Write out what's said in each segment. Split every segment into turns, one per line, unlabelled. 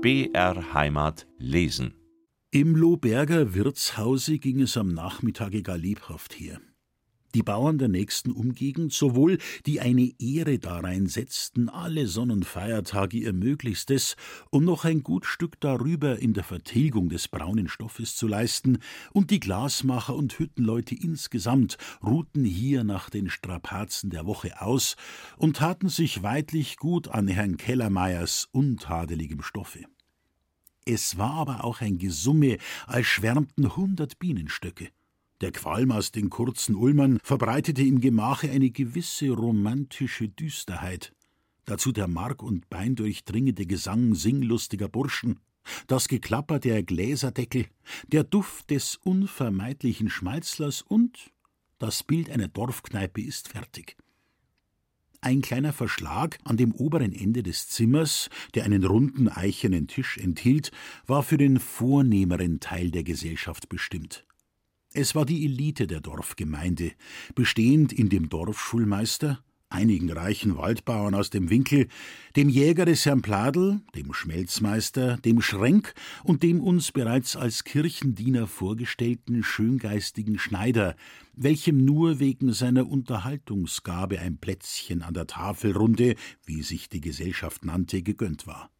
BR Heimat lesen.
Im Lohberger Wirtshause ging es am Nachmittage gar lebhaft her. Die Bauern der nächsten Umgegend, sowohl die eine Ehre darein setzten, alle Sonnenfeiertage ihr Möglichstes, um noch ein gut Stück darüber in der Vertilgung des braunen Stoffes zu leisten, und die Glasmacher und Hüttenleute insgesamt ruhten hier nach den Strapazen der Woche aus und taten sich weidlich gut an Herrn Kellermeiers untadeligem Stoffe. Es war aber auch ein Gesumme, als schwärmten hundert Bienenstöcke. Der Qualm aus den kurzen Ulmern verbreitete im Gemache eine gewisse romantische Düsterheit. Dazu der Mark und Bein durchdringende Gesang singlustiger Burschen, das Geklapper der Gläserdeckel, der Duft des unvermeidlichen Schmalzlers und das Bild einer Dorfkneipe ist fertig. Ein kleiner Verschlag an dem oberen Ende des Zimmers, der einen runden eichenen Tisch enthielt, war für den vornehmeren Teil der Gesellschaft bestimmt. Es war die Elite der Dorfgemeinde, bestehend in dem Dorfschulmeister, einigen reichen Waldbauern aus dem Winkel, dem Jäger des Herrn Pladel, dem Schmelzmeister, dem Schrenk und dem uns bereits als Kirchendiener vorgestellten schöngeistigen Schneider, welchem nur wegen seiner Unterhaltungsgabe ein Plätzchen an der Tafelrunde, wie sich die Gesellschaft nannte, gegönnt war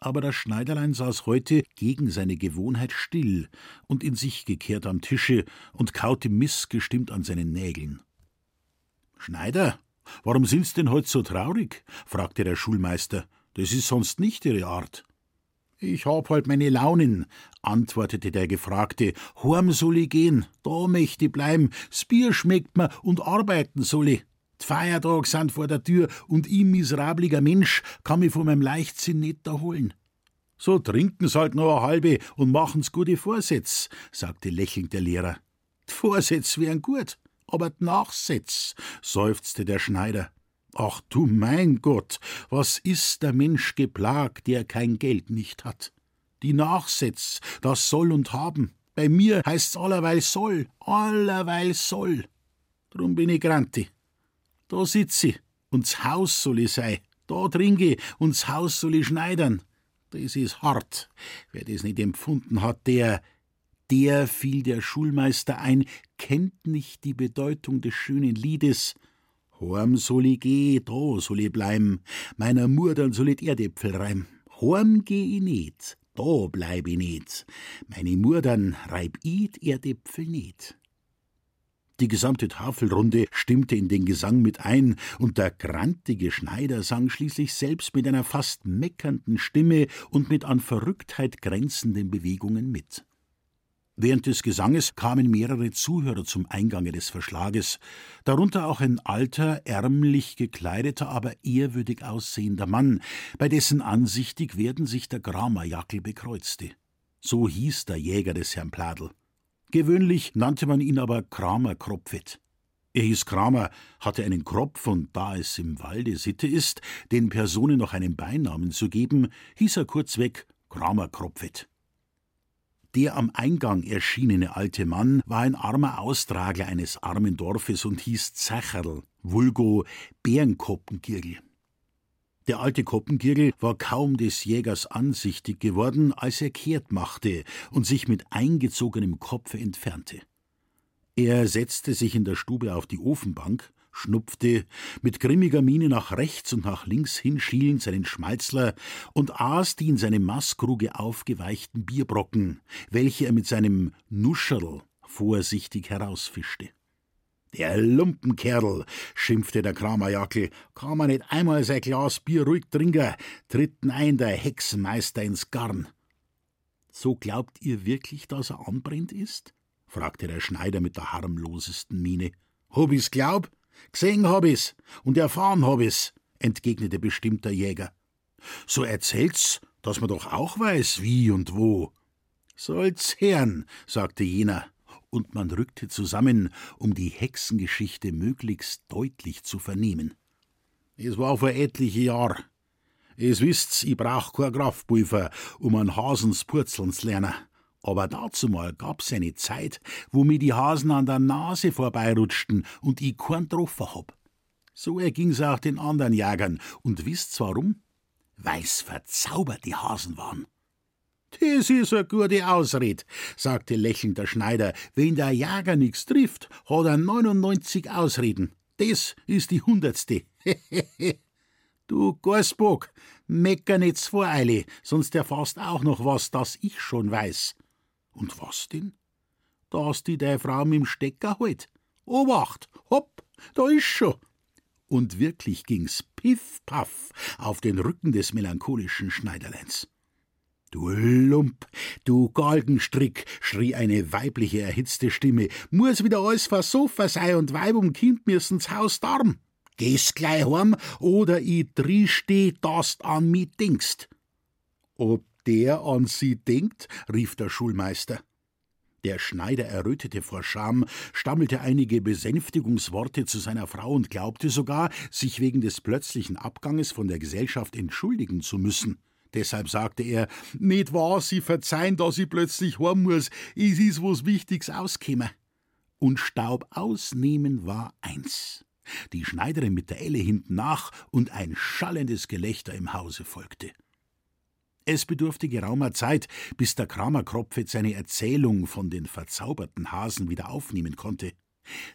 aber das Schneiderlein saß heute gegen seine Gewohnheit still und in sich gekehrt am Tische und kaute missgestimmt an seinen Nägeln. Schneider, warum sind's denn heut so traurig? fragte der Schulmeister. Das ist sonst nicht Ihre Art. Ich hab halt meine Launen, antwortete der Gefragte. Horm soll ich gehen, da möchte ich bleiben, s Bier schmeckt mir und arbeiten soll ich. Feiertag sind vor der Tür und ich, miserabliger Mensch, kann mich von meinem Leichtsinn nicht erholen. So trinken's halt noch eine halbe und machen's gute Vorsätze, sagte lächelnd der Lehrer. Die wären gut, aber die seufzte der Schneider. Ach du mein Gott, was ist der Mensch geplagt, der kein Geld nicht hat? Die Nachsätze, das soll und haben. Bei mir heißt's allerweil soll, allerweil soll. Drum bin ich Granti. Da sitze ich, und's Haus soll ich sein. Da trinke ich, und's Haus soll ich schneidern. Das ist hart. Wer das nicht empfunden hat, der, der fiel der Schulmeister ein, kennt nicht die Bedeutung des schönen Liedes. Horm soll ich geh, da soll ich bleiben, meiner Murdern soll ich Erdäpfel reim. Horm geh ich nicht, da bleib ich nicht, meine Murdern reib ich Erdäpfel nicht. Die gesamte Tafelrunde stimmte in den Gesang mit ein, und der grantige Schneider sang schließlich selbst mit einer fast meckernden Stimme und mit an Verrücktheit grenzenden Bewegungen mit. Während des Gesanges kamen mehrere Zuhörer zum Eingange des Verschlages, darunter auch ein alter, ärmlich gekleideter, aber ehrwürdig aussehender Mann, bei dessen ansichtig werden sich der Gramerjackel bekreuzte. So hieß der Jäger des Herrn Pladel. Gewöhnlich nannte man ihn aber Kramer Kropfet. Er hieß Kramer, hatte einen Kropf, und da es im Walde Sitte ist, den Personen noch einen Beinamen zu geben, hieß er kurzweg Kramer Kropfet. Der am Eingang erschienene alte Mann war ein armer Austragler eines armen Dorfes und hieß Zacherl, vulgo Bärenkoppengirgel. Der alte Koppengirgel war kaum des Jägers ansichtig geworden, als er kehrt machte und sich mit eingezogenem Kopfe entfernte. Er setzte sich in der Stube auf die Ofenbank, schnupfte, mit grimmiger Miene nach rechts und nach links hinschielend seinen Schmalzler und aß die in seine Maßkruge aufgeweichten Bierbrocken, welche er mit seinem Nuscherl vorsichtig herausfischte. Der Lumpenkerl, schimpfte der Kramerjackel, kann man nicht einmal sein Glas Bier ruhig trinken, tritten ein der Hexenmeister ins Garn. So glaubt ihr wirklich, dass er anbrennt ist? fragte der Schneider mit der harmlosesten Miene. Hab ich's glaub? Gesehen hab ich's und erfahren hab ich's, entgegnete bestimmt der Jäger. So erzählt's, dass man doch auch weiß, wie und wo. Soll's hören, sagte jener und man rückte zusammen, um die Hexengeschichte möglichst deutlich zu vernehmen. Es war vor etliche Jahr. Es wisst's, ich brauch kein Kraftpulver, um an Hasens purzeln zu lernen. Aber dazumal gab's eine Zeit, wo mir die Hasen an der Nase vorbeirutschten und ich keinen getroffen hab. So erging's auch den anderen Jägern. Und wisst's warum? weil's verzauberte Hasen waren. Das ist eine gute Ausrede, sagte lächelnd der Schneider. Wenn der Jäger nichts trifft, hat er 99 Ausreden. Das ist die hundertste. du Garsbock, mecker nicht voreile, sonst erfasst auch noch was, das ich schon weiß. Und was denn? Dass die deine Frau mit dem Stecker halt. Obacht, hopp, da ist schon. Und wirklich ging's piff paff auf den Rücken des melancholischen Schneiderleins. Du Lump, du Galgenstrick, schrie eine weibliche erhitzte Stimme, muss wieder alles versoffen sein und Weib und Kind müssen's Haus darm. Gehst gleich heim oder ich dristeh, dass an mich denkst. Ob der an sie denkt? rief der Schulmeister. Der Schneider errötete vor Scham, stammelte einige Besänftigungsworte zu seiner Frau und glaubte sogar, sich wegen des plötzlichen Abganges von der Gesellschaft entschuldigen zu müssen. Deshalb sagte er, nicht wahr, Sie verzeihen, dass ich plötzlich heim muss, es ist was Wichtiges auskäme. Und Staub ausnehmen war eins. Die Schneiderin mit der Elle hinten nach und ein schallendes Gelächter im Hause folgte. Es bedurfte geraumer Zeit, bis der Kramer Kropfet seine Erzählung von den verzauberten Hasen wieder aufnehmen konnte.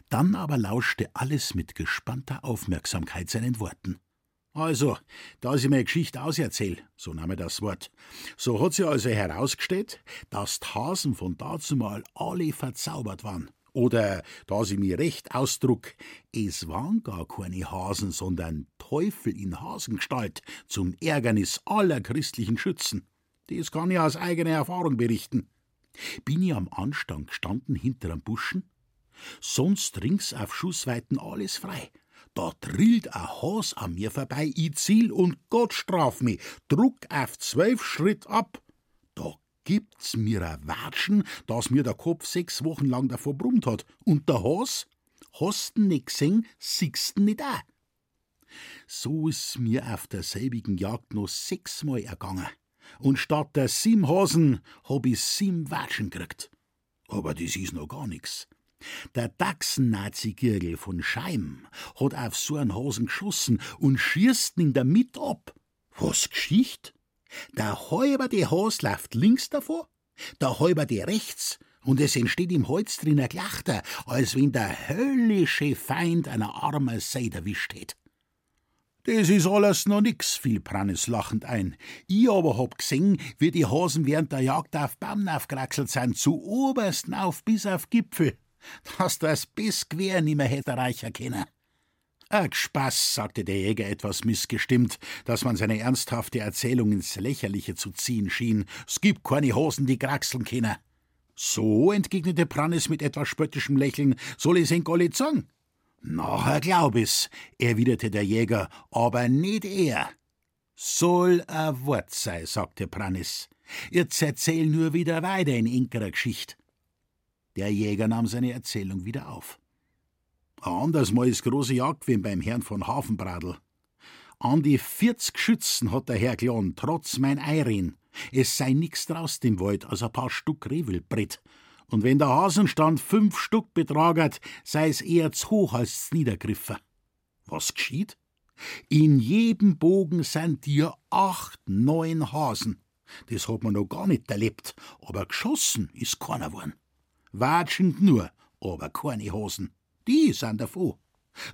Dann aber lauschte alles mit gespannter Aufmerksamkeit seinen Worten. Also, da ich meine Geschichte auserzähl, so nahm er das Wort, so hat sie also herausgestellt, dass die Hasen von dazumal alle verzaubert waren. Oder, da sie mir recht ausdruck, es waren gar keine Hasen, sondern Teufel in Hasengestalt zum Ärgernis aller christlichen Schützen. Das kann ich aus eigener Erfahrung berichten. Bin ich am Anstand gestanden hinter am Buschen? Sonst rings auf Schussweiten alles frei. Da drillt ein Has an mir vorbei, ich ziel und Gott straf mich, druck auf zwölf Schritt ab. Da gibt's mir ein Watschen, dass mir der Kopf sechs Wochen lang davor brummt hat. Und der Has? Hast'n nicht gesehen, siehst'n nicht auch. So ist mir auf derselbigen Jagd noch sechsmal ergangen. Und statt der sieben Hasen hab ich sieben Watschen gekriegt. Aber das ist noch gar nix. Der Dachsen-Nazi-Girgel von Scheim hat auf so einen Hasen geschossen und schießt ihn damit ab. Was Geschicht? Der halberte Has läuft links davor, der halberte rechts, und es entsteht im Holz drin ein Glachter, als wenn der höllische Feind einer armen Seid erwischt hätt. Das ist alles noch nix, fiel Prannes lachend ein. Ich aber hab gesehen, wie die Hasen während der Jagd auf Baum aufgeraxelt sind, zu obersten auf bis auf Gipfel, dass das bis quer nimmer hätte reicher können. Ach, Spaß, sagte der Jäger etwas missgestimmt, dass man seine ernsthafte Erzählung ins Lächerliche zu ziehen schien. Es gibt keine Hosen, die kraxeln können. So, entgegnete Prannes mit etwas spöttischem Lächeln, soll ich's in alle sagen? Nachher glaub ich's, erwiderte der Jäger, aber nicht er. Soll ein Wort sei, sagte Prannis. Jetzt erzähl nur wieder weiter in inkerer Geschicht. Der Jäger nahm seine Erzählung wieder auf. Anders mal ist große Jagd gewesen beim Herrn von Hafenbradl. An die 40 Schützen hat der Herr gelohnt, trotz mein Eirin. Es sei nix draus dem Wald als ein paar Stück Rehwildbrett. Und wenn der Hasenstand fünf Stück betragert, sei es eher zu hoch als zu niedergriffer. Was geschieht? In jedem Bogen sind dir acht, neun Hasen. Das hat man noch gar nicht erlebt, aber geschossen ist keiner worden. Watschend nur, aber keine Hasen. Die sind davon.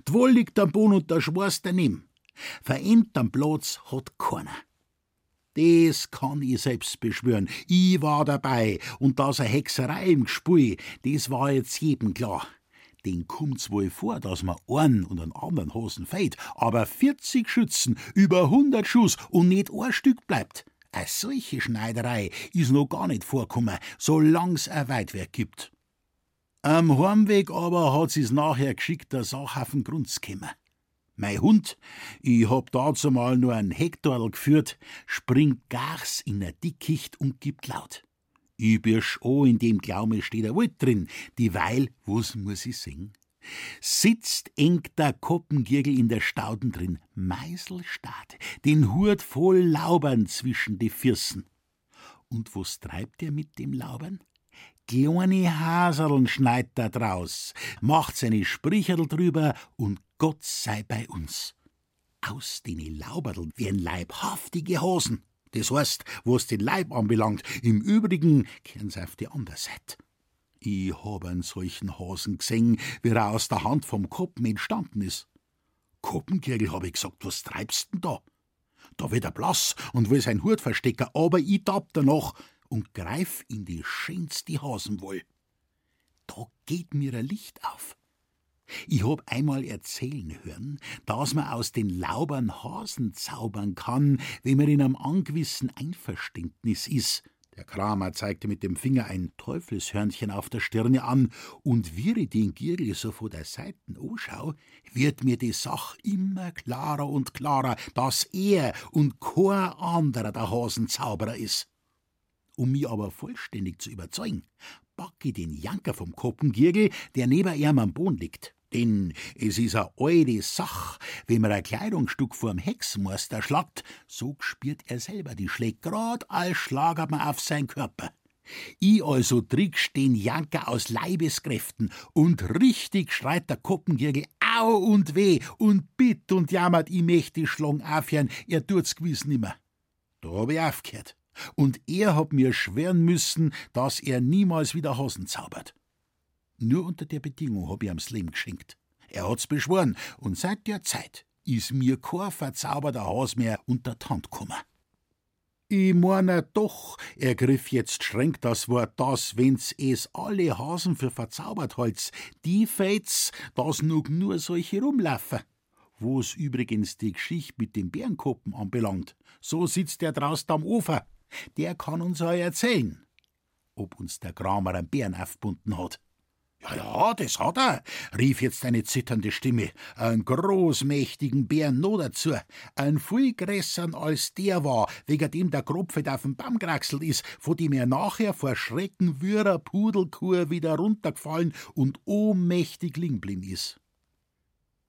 Dwohl liegt am Boden und der Schwarz daneben. Verennt am Platz hat keiner. Das kann ich selbst beschwören. Ich war dabei und dass eine Hexerei im Gespui, das war jetzt jedem klar. Den kommt's wohl vor, dass man einen und einen anderen Hosen feit, aber 40 Schützen, über 100 Schuss und nicht ein Stück bleibt. Eine solche Schneiderei ist noch gar nicht vorkommen, solang's ein Weitwerk gibt. Am Heimweg aber hat sie's nachher geschickt der Sachhafen Grunz käme. Mein Hund, ich hab dazu mal nur ein Hektarl geführt, springt gars in der Dickicht und gibt laut. Ich birsch o in dem Glaume steht er Wald drin, dieweil, was muss ich singen? Sitzt eng der Koppengirgel in der Stauden drin, Meiselstaat, den Hut voll Laubern zwischen die Fürsten. Und was treibt er mit dem Laubern? kleine Haserln schneit da draus, macht seine Spricherl drüber und Gott sei bei uns. Aus den Lauberln werden leibhaftige Hosen. Das heißt, was den Leib anbelangt, im Übrigen kehren sie auf die andere Seite. Ich hab einen solchen Hasen gesehen, wie er aus der Hand vom Koppen entstanden ist. Koppenkirgel, hab ich gesagt, was treibst denn da? Da wird er blass und will sein Hut verstecken, aber ich tapp danach und greif in die schönste Hasenwoll. Da geht mir ein Licht auf. Ich hab einmal erzählen hören, dass man aus den Laubern Hasen zaubern kann, wenn man in einem angewissen Einverständnis ist. Der Kramer zeigte mit dem Finger ein Teufelshörnchen auf der Stirne an, und ich den Giergel so vor der Seiten anschau, wird mir die Sach immer klarer und klarer, dass er und kein anderer der Hasenzauberer ist. Um mich aber vollständig zu überzeugen, packe den Janker vom Koppengiergel, der neben ihm am Boden liegt. Denn es is a alte Sach, wenn man ein Kleidungsstück vorm Hexmeister schlagt, so spürt er selber die Schläge, grad als schlagert man auf sein Körper. Ich also trickst den Janker aus Leibeskräften und richtig schreit der Koppengirgel au und weh und bitt und jammert, möchte die Schlang aufhören, er tut's gewiss nimmer. Da hab ich aufgehört. Und er hat mir schwören müssen, dass er niemals wieder Hosen zaubert. Nur unter der Bedingung hab ich ihm Leben geschenkt. Er hat's beschworen, und seit der Zeit is mir kein verzauberter Haus mehr unter die Hand gekommen. Ich meine doch, ergriff jetzt streng das Wort, dass, wenn's es alle Hasen für verzaubert holz, die Fates, dass nur nur solche rumlaufen. Wo's übrigens die Geschichte mit dem Bärenkoppen anbelangt, so sitzt der draußen am Ufer. Der kann uns auch erzählen, ob uns der Kramer einen Bären aufgebunden hat. Ja, ja, das hat er, rief jetzt eine zitternde Stimme. Einen großmächtigen Bären noch dazu. Ein viel als der war, wegen dem der Kropfet auf dem Baum geraxelt ist, von dem er nachher vor Schrecken wie Pudelkur wieder runtergefallen und ohnmächtig liegen ist.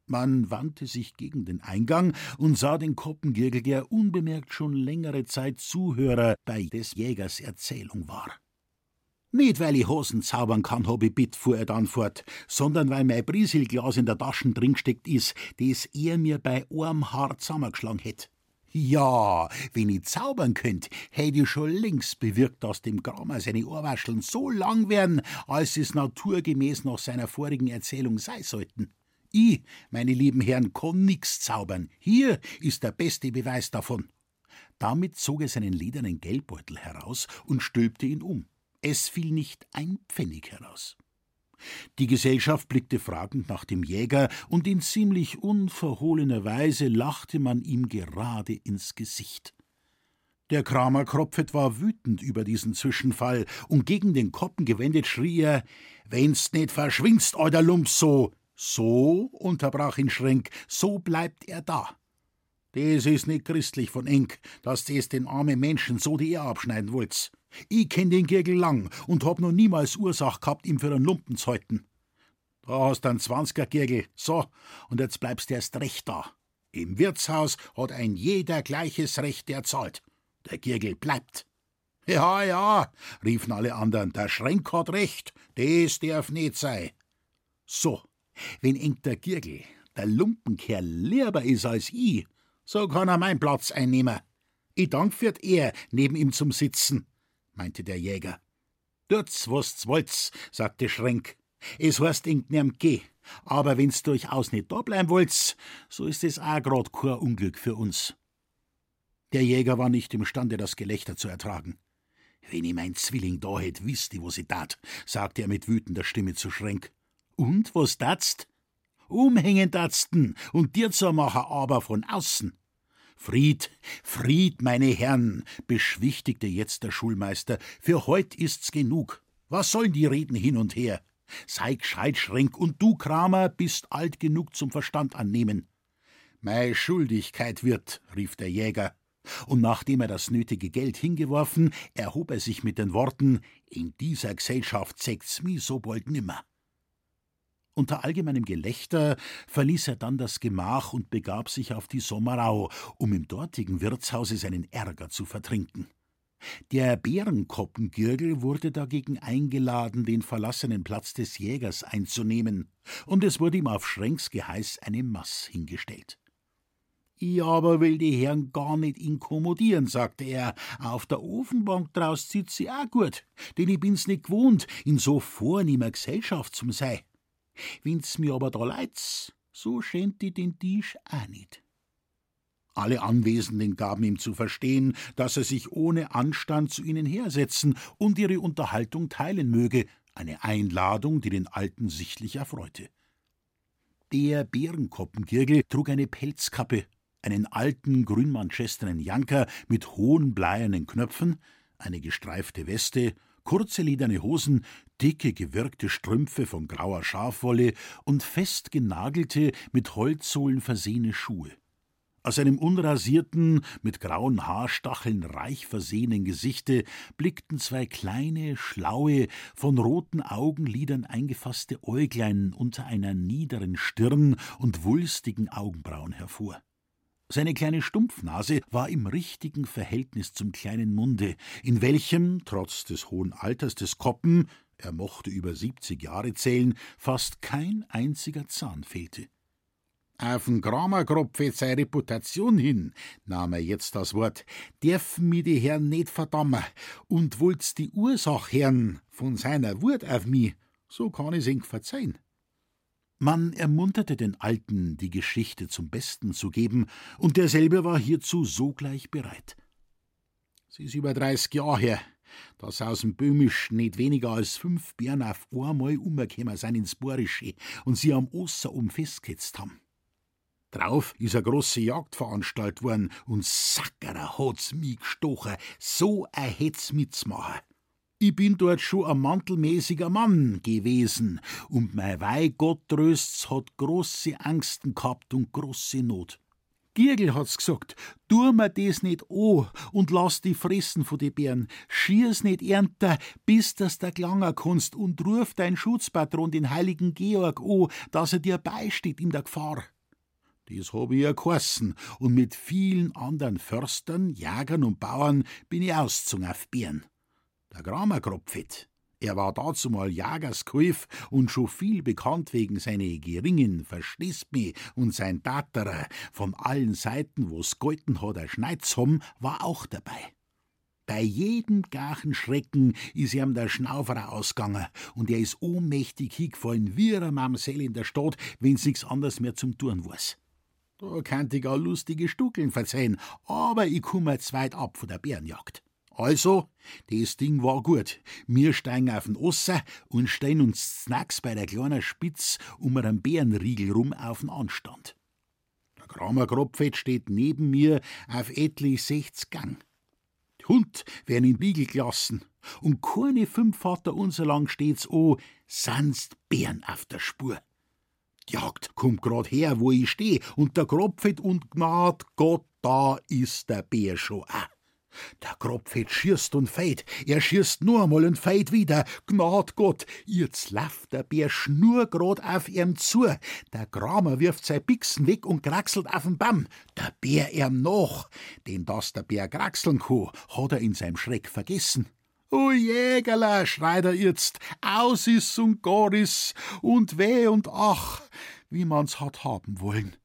Man wandte sich gegen den Eingang und sah den Koppengirgel, der unbemerkt schon längere Zeit Zuhörer bei des Jägers Erzählung war. Nicht, weil ich Hosen zaubern kann, hab ich bitt, fuhr er dann fort, sondern weil mein Brieselglas in der Taschen drin steckt is, das er mir bei einem Haar zusammengeschlagen hätt. Ja, wenn ich zaubern könnt, hätt ich schon längst bewirkt, dass dem Kramer seine Ohrwascheln so lang werden, als es naturgemäß nach seiner vorigen Erzählung sein sollten. Ich, meine lieben Herren, kann nix zaubern. Hier ist der beste Beweis davon. Damit zog er seinen ledernen Geldbeutel heraus und stülpte ihn um. Es fiel nicht ein Pfennig heraus. Die Gesellschaft blickte fragend nach dem Jäger, und in ziemlich unverhohlener Weise lachte man ihm gerade ins Gesicht. Der Kramer Kropfet war wütend über diesen Zwischenfall, und gegen den Koppen gewendet schrie er: Wenn's nicht verschwindst, euer Lumps so! So, unterbrach ihn Schrenk, so bleibt er da. Das ist nicht christlich von Enk, dass des den armen Menschen so die Ehe abschneiden wollt's. Ich kenn den Girgel lang und hab noch niemals Ursach gehabt, ihm für einen Lumpen zu halten. Da hast du einen Zwanziger Girgel. So, und jetzt bleibst du erst recht da. Im Wirtshaus hat ein jeder gleiches Recht, der zahlt. Der Girgel bleibt. Ja, ja, riefen alle anderen, der Schränk hat recht, das darf nicht sein. So, wenn eng der Girgel, der Lumpenkerl, lieber is als ich, so kann er meinen Platz einnehmen. Ich dank für er, neben ihm zum Sitzen meinte der Jäger. Tut's, was's wollt's, sagte Schrenk. Es heißt irgendeinem geh. Aber wenn's durchaus nicht da bleiben wollt's, so ist es auch grad kein Unglück für uns. Der Jäger war nicht imstande, das Gelächter zu ertragen. Wenn ich mein Zwilling da hätt, wisst ihr, was ich tat, sagte er mit wütender Stimme zu Schrenk. Und was tatst? Umhängen tatsten und dir zur machen, aber von außen. Fried, Fried, meine Herren, beschwichtigte jetzt der Schulmeister, für heut ist's genug. Was sollen die Reden hin und her? Sei gescheit, Schrenk, und du, Kramer, bist alt genug zum Verstand annehmen. Mei Schuldigkeit wird, rief der Jäger, und nachdem er das nötige Geld hingeworfen, erhob er sich mit den Worten: In dieser Gesellschaft sägt's mi so bald nimmer. Unter allgemeinem Gelächter verließ er dann das Gemach und begab sich auf die Sommerau, um im dortigen Wirtshause seinen Ärger zu vertrinken. Der Bärenkoppengürgel wurde dagegen eingeladen, den verlassenen Platz des Jägers einzunehmen, und es wurde ihm auf Schrenks Geheiß eine Maß hingestellt. Ich aber will die Herren gar nicht inkommodieren, sagte er. Auf der Ofenbank draus zieht sie auch gut, denn ich bin's nicht gewohnt, in so vornehmer Gesellschaft zum sei. Wenn's mir aber da leid's, so schämt ich den Tisch auch nicht. Alle Anwesenden gaben ihm zu verstehen, dass er sich ohne Anstand zu ihnen hersetzen und ihre Unterhaltung teilen möge, eine Einladung, die den Alten sichtlich erfreute. Der Bärenkoppengirgel trug eine Pelzkappe, einen alten grünmanchesternen Janker mit hohen bleiernen Knöpfen, eine gestreifte Weste, kurze lederne Hosen, dicke gewirkte Strümpfe von grauer Schafwolle und fest genagelte, mit Holzsohlen versehene Schuhe. Aus seinem unrasierten, mit grauen Haarstacheln reich versehenen Gesichte blickten zwei kleine, schlaue, von roten Augenlidern eingefasste Äuglein unter einer niederen Stirn und wulstigen Augenbrauen hervor. Seine kleine Stumpfnase war im richtigen Verhältnis zum kleinen Munde, in welchem, trotz des hohen Alters des Koppen, er mochte über siebzig Jahre zählen, fast kein einziger Zahn fehlte. Auf'n Kramerkropf jetzt seine Reputation hin, nahm er jetzt das Wort, dürfen mi die Herren nicht verdammen, und wollt's die Ursache hören von seiner Wut auf mi, so kann ich's eng verzeihen. Man ermunterte den Alten, die Geschichte zum Besten zu geben, und derselbe war hierzu sogleich bereit. Sie ist über dreißig Jahre her, dass aus'm Böhmisch nicht weniger als fünf Bären auf einmal umgekommen sind ins Borische und sie am Osser um festgesetzt haben. Drauf ist a große Jagdveranstalt worden und Sackerer hat's mi gestochen, so a het's mitzmachen. Ich bin dort schon ein mantelmäßiger Mann gewesen und mein Weihgott tröst's hat große Angsten gehabt und große Not. Giergel hat's gesagt, tu mir das nicht an und lass die fressen von die Bären. Schier's nicht ernter, bis dass der Klanger kannst und ruf dein Schutzpatron, den heiligen Georg, an, dass er dir beisteht in der Gefahr. Das habe ich ja geheißen, und mit vielen anderen Förstern, Jägern und Bauern bin ich ausgezogen auf Bären. Der Kramer Kropfit, er war dazumal Jagerskulf und schon viel bekannt wegen seine geringen Verstehst und sein Taterer von allen Seiten, wo's golten hat, er Schneid's war auch dabei. Bei jedem gachen Schrecken is ihm der Schnauferer ausgegangen und er is ohnmächtig hingefallen wie eine Mamsell in der Stadt, wenn's nix anders mehr zum Tun weiß. Da könnt ich auch lustige Stuckeln verzeihen, aber ich komme jetzt weit ab von der Bärenjagd. Also, das Ding war gut. Wir steigen auf den Osser und stehen uns Snacks bei der kleinen Spitz um einen Bärenriegel rum auf den Anstand. Der Kramer Kropfett steht neben mir auf etlich sechzig Gang. Die Hund werden in den Riegel gelassen und keine fünf Vater unser lang steht's an, sonst Bären auf der Spur. Die Jagd kommt grad her, wo ich steh, und der Kropfet und gnad Gott, da ist der Bär schon auch. Der Kropfet schießt und feit, er schießt nur einmal und feit wieder. Gnad Gott, jetzt läuft der Bär schnurgrad auf ihm zu. Der Kramer wirft sein Bixen weg und kraxelt auf den Baum. Der Bär ihm nach. Denn dass der Bär kraxeln kann, hat er in seinem Schreck vergessen. O Jägerler, schreit er jetzt, aus ist und gar ist und weh und ach, wie man's hat haben wollen.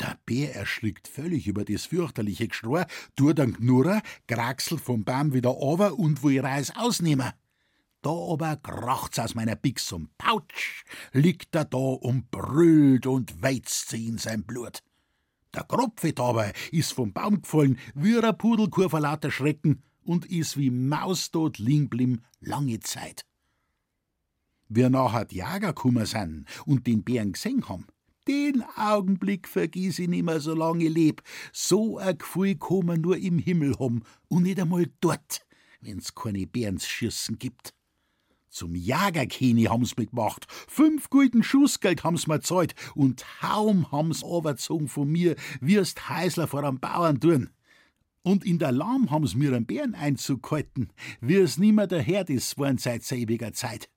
Der Bär erschrickt völlig über das fürchterliche Geschrei, tut dann Knurrer, kraxelt vom Baum wieder over und will Reis ausnehmen. Da aber kracht's aus meiner Bix und Pautsch, liegt er da und brüllt und weizt sie in sein Blut. Der Kropfet aber ist vom Baum gefallen, wie ein Pudelkur vor lauter Schrecken und is wie maustot liegen lange Zeit. Wir nachher die Jäger kummer sind und den Bären gesehen haben, den Augenblick vergiss ich nimmer, solange ich leb. So ein Gefühl kann man nur im Himmel haben und nicht einmal dort, wenn's keine Bärensschießen gibt. Zum Jagerkeni haben's mitgemacht. Fünf gulden Schussgeld haben's mir zahlt und Haum haben's overzogen von mir, wirst Heisler vor einem Bauern tun. Und in der Lahm haben's mir einen Bären einzukalten, wie es nimmer der Herd ist worden seit selbiger Zeit.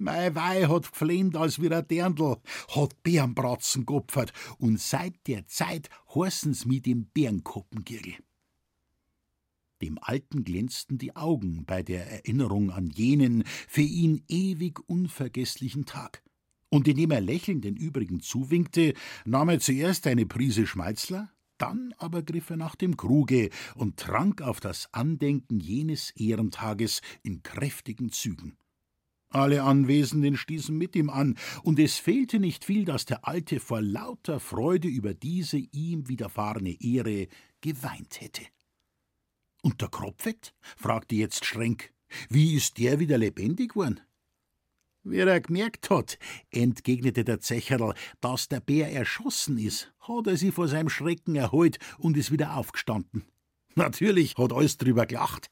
Mei Weih hat geflennt als wie ein Dirndl, hat Bärenbratzen geopfert und seit der Zeit heißen's mit dem Bärenkoppengirgel. Dem Alten glänzten die Augen bei der Erinnerung an jenen für ihn ewig unvergesslichen Tag. Und indem er lächelnd den übrigen zuwinkte, nahm er zuerst eine Prise Schmalzler, Dann aber griff er nach dem Kruge und trank auf das Andenken jenes Ehrentages in kräftigen Zügen. Alle Anwesenden stießen mit ihm an, und es fehlte nicht viel, dass der Alte vor lauter Freude über diese ihm widerfahrene Ehre geweint hätte. Und der Kropfet? fragte jetzt Schrenk. Wie ist der wieder lebendig worden? Wie er gemerkt hat, entgegnete der Zecherl, dass der Bär erschossen ist, hat er sich vor seinem Schrecken erholt und ist wieder aufgestanden. Natürlich hat alles drüber gelacht.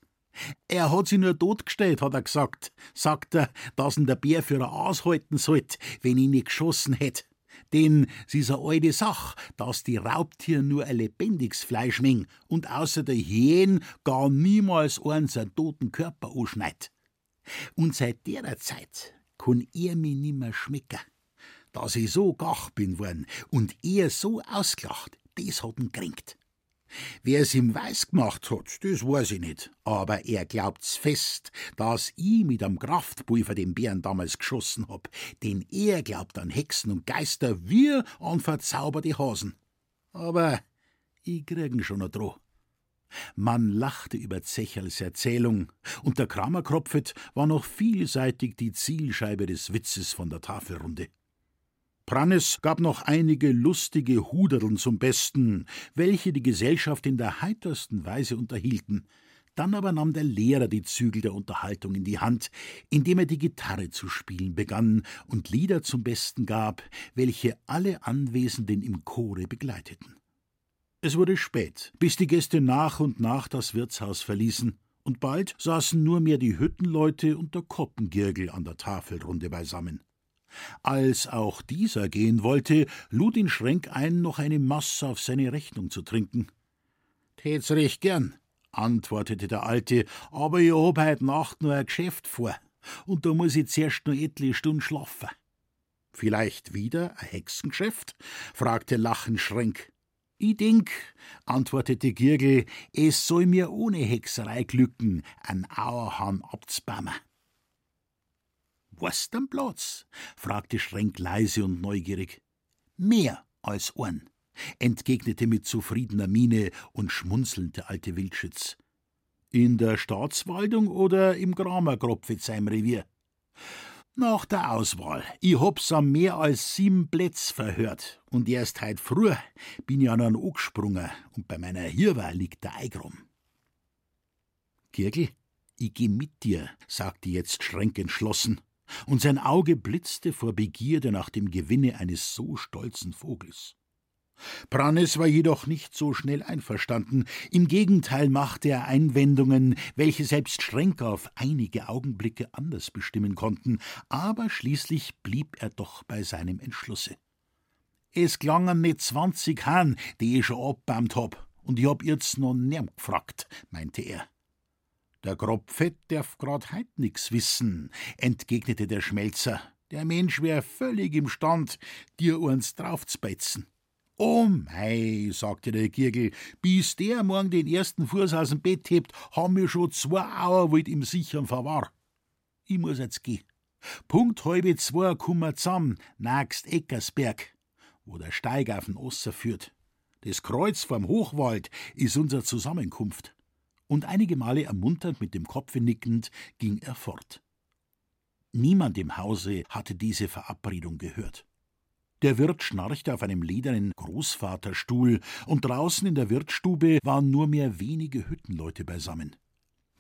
Er hat sich nur totgestellt, hat er gesagt. Sagt er, dass ihn der Bärführer aushalten sollt, wenn ihn nicht geschossen hätt. Denn es ist eine alte Sach, dass die Raubtiere nur ein lebendiges Fleisch mengen und außer der Hyänen gar niemals einen toten Körper anschneit. Und seit der Zeit kann er mich nimmer schmecken. Dass ich so gach bin worden und er so ausgelacht, das hat ihn kränkt. Wer es ihm weiß gemacht hat, das weiß ich nicht. Aber er glaubt's fest, dass ich mit am Kraftpulver den Bären damals geschossen hab. Denn er glaubt an Hexen und Geister wie an verzauberte Hasen. Aber ich krieg'n schon noch droh. Man lachte über Zecherls Erzählung, und der Kramerkropfet war noch vielseitig die Zielscheibe des Witzes von der Tafelrunde. Prannes gab noch einige lustige Huderln zum Besten, welche die Gesellschaft in der heitersten Weise unterhielten. Dann aber nahm der Lehrer die Zügel der Unterhaltung in die Hand, indem er die Gitarre zu spielen begann und Lieder zum Besten gab, welche alle Anwesenden im Chore begleiteten. Es wurde spät, bis die Gäste nach und nach das Wirtshaus verließen, und bald saßen nur mehr die Hüttenleute und der Koppengirgel an der Tafelrunde beisammen. Als auch dieser gehen wollte, lud ihn Schrenk ein, noch eine Masse auf seine Rechnung zu trinken. Tät's recht gern, antwortete der Alte, aber ich hab heut Nacht nur ein Geschäft vor, und da muss ich zuerst noch etliche Stunden schlafen. Vielleicht wieder ein Hexengeschäft? fragte lachend Schrenk. Ich denk, antwortete Girgel, es soll mir ohne Hexerei glücken, ein Auerhahn abzubammen. Was denn Platz? fragte Schrenk leise und neugierig. Mehr als ein, entgegnete mit zufriedener Miene und schmunzelnd der alte Wildschütz. In der Staatswaldung oder im Kramerkropf seinem Revier? Nach der Auswahl. Ich hab's am mehr als sieben Plätz verhört. Und erst heut früh bin ich an einen angesprungen und bei meiner Hirwa liegt der Eigrum. Girgel, ich geh mit dir, sagte jetzt Schrenk entschlossen, und sein Auge blitzte vor Begierde nach dem Gewinne eines so stolzen Vogels. Prannes war jedoch nicht so schnell einverstanden. Im Gegenteil machte er Einwendungen, welche selbst Schrenk auf einige Augenblicke anders bestimmen konnten, aber schließlich blieb er doch bei seinem Entschlusse. Es klangen nicht zwanzig Hahn, die ich schon abbaumt hab, und ich hab jetzt noch niemand gefragt, meinte er. Der Gropfett darf grad heut nix wissen, entgegnete der Schmelzer. Der Mensch wär völlig imstand, dir uns draufzubeizen. Oh mei, sagte der Girgel, bis der morgen den ersten Fuß aus dem Bett hebt, haben wir schon zwei Auerwild im sicheren Verwahr. Ich muss jetzt gehen. Punkt halbe zwei kommen wir zusammen, nächst Eckersberg, wo der Steig auf den Osser führt. Das Kreuz vorm Hochwald ist unsere Zusammenkunft. Und einige Male ermunternd mit dem Kopfe nickend ging er fort. Niemand im Hause hatte diese Verabredung gehört. Der Wirt schnarchte auf einem ledernen Großvaterstuhl, und draußen in der Wirtsstube waren nur mehr wenige Hüttenleute beisammen.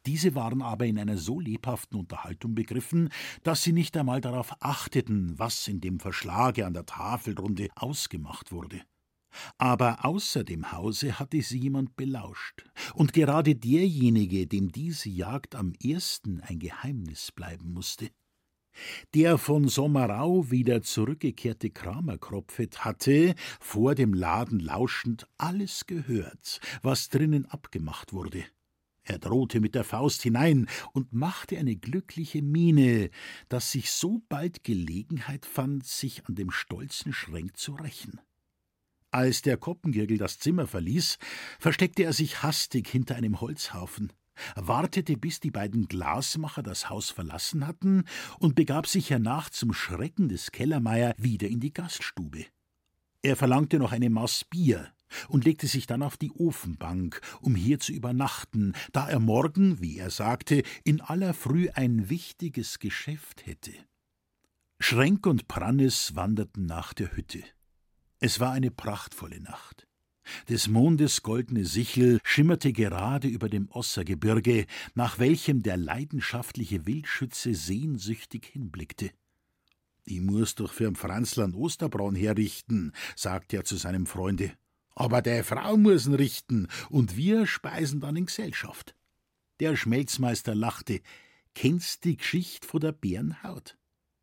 Diese waren aber in einer so lebhaften Unterhaltung begriffen, dass sie nicht einmal darauf achteten, was in dem Verschlage an der Tafelrunde ausgemacht wurde. Aber außer dem Hause hatte sie jemand belauscht, und gerade derjenige, dem diese Jagd am ersten ein Geheimnis bleiben musste. Der von Sommerau wieder zurückgekehrte Kramerkropfet hatte, vor dem Laden lauschend, alles gehört, was drinnen abgemacht wurde. Er drohte mit der Faust hinein und machte eine glückliche Miene, dass sich so bald Gelegenheit fand, sich an dem stolzen Schränk zu rächen. Als der Koppengirgel das Zimmer verließ, versteckte er sich hastig hinter einem Holzhaufen wartete, bis die beiden Glasmacher das Haus verlassen hatten und begab sich hernach zum Schrecken des Kellermeier wieder in die Gaststube. Er verlangte noch eine Maß Bier, und legte sich dann auf die Ofenbank, um hier zu übernachten, da er morgen, wie er sagte, in aller Früh ein wichtiges Geschäft hätte. Schrenk und Prannes wanderten nach der Hütte. Es war eine prachtvolle Nacht. Des Mondes goldene Sichel schimmerte gerade über dem Ossergebirge, nach welchem der leidenschaftliche Wildschütze sehnsüchtig hinblickte. Ich muss doch für'n Franzlern Osterbraun herrichten, sagte er zu seinem Freunde. Aber der Frau muß'n richten, und wir speisen dann in Gesellschaft. Der Schmelzmeister lachte. Kennst die Geschicht von der Bärenhaut?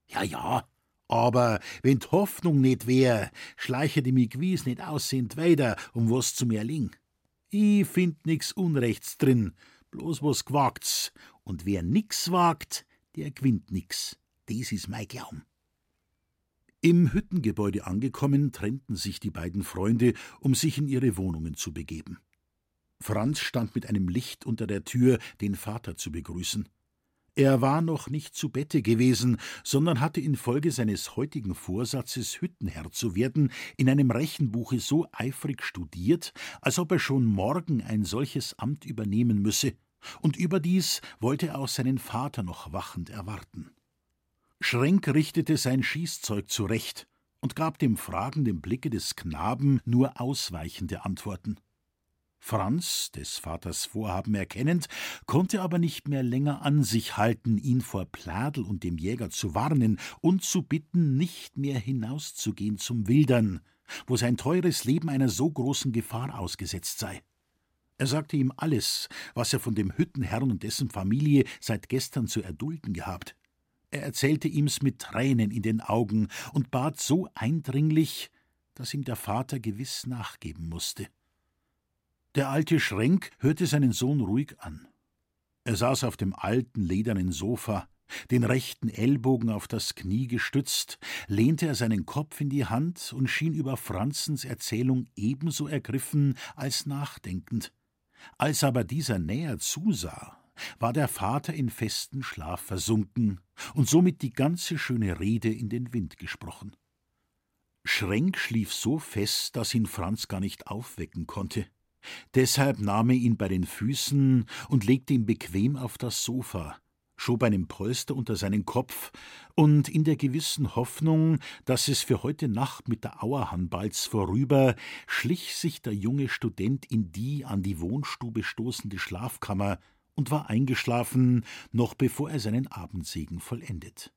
Ja, ja, aber wenn d Hoffnung nicht wär, schleiche die mich gewiss nicht aussehend weiter, um was zu mir ling. Ich find nix Unrechts drin, bloß was gewagt's, und wer nix wagt, der gewinnt nix. Das is mein Glaum. Im Hüttengebäude angekommen, trennten sich die beiden Freunde, um sich in ihre Wohnungen zu begeben. Franz stand mit einem Licht unter der Tür, den Vater zu begrüßen. Er war noch nicht zu Bette gewesen, sondern hatte infolge seines heutigen Vorsatzes, Hüttenherr zu werden, in einem Rechenbuche so eifrig studiert, als ob er schon morgen ein solches Amt übernehmen müsse, und überdies wollte er auch seinen Vater noch wachend erwarten. Schrenk richtete sein Schießzeug zurecht und gab dem fragenden Blicke des Knaben nur ausweichende Antworten. Franz, des Vaters Vorhaben erkennend, konnte aber nicht mehr länger an sich halten, ihn vor Pladel und dem Jäger zu warnen und zu bitten, nicht mehr hinauszugehen zum Wildern, wo sein teures Leben einer so großen Gefahr ausgesetzt sei. Er sagte ihm alles, was er von dem Hüttenherrn und dessen Familie seit gestern zu erdulden gehabt. Er erzählte ihm's mit Tränen in den Augen und bat so eindringlich, dass ihm der Vater gewiss nachgeben musste. Der alte Schrenk hörte seinen Sohn ruhig an. Er saß auf dem alten ledernen Sofa, den rechten Ellbogen auf das Knie gestützt, lehnte er seinen Kopf in die Hand und schien über Franzens Erzählung ebenso ergriffen als nachdenkend. Als aber dieser näher zusah, war der Vater in festen Schlaf versunken und somit die ganze schöne Rede in den Wind gesprochen. Schrenk schlief so fest, dass ihn Franz gar nicht aufwecken konnte. Deshalb nahm er ihn bei den Füßen und legte ihn bequem auf das Sofa, schob einen Polster unter seinen Kopf, und in der gewissen Hoffnung, dass es für heute Nacht mit der Auerhahn balds vorüber, schlich sich der junge Student in die an die Wohnstube stoßende Schlafkammer, und war eingeschlafen, noch bevor er seinen Abendsegen vollendet.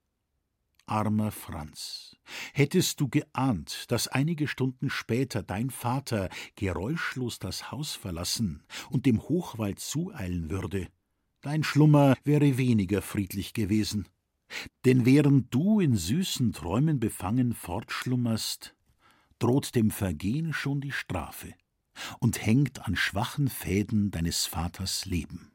Armer Franz, hättest du geahnt, dass einige Stunden später dein Vater geräuschlos das Haus verlassen und dem Hochwald zueilen würde, dein Schlummer wäre weniger friedlich gewesen. Denn während du in süßen Träumen befangen fortschlummerst, droht dem Vergehen schon die Strafe und hängt an schwachen Fäden deines Vaters Leben.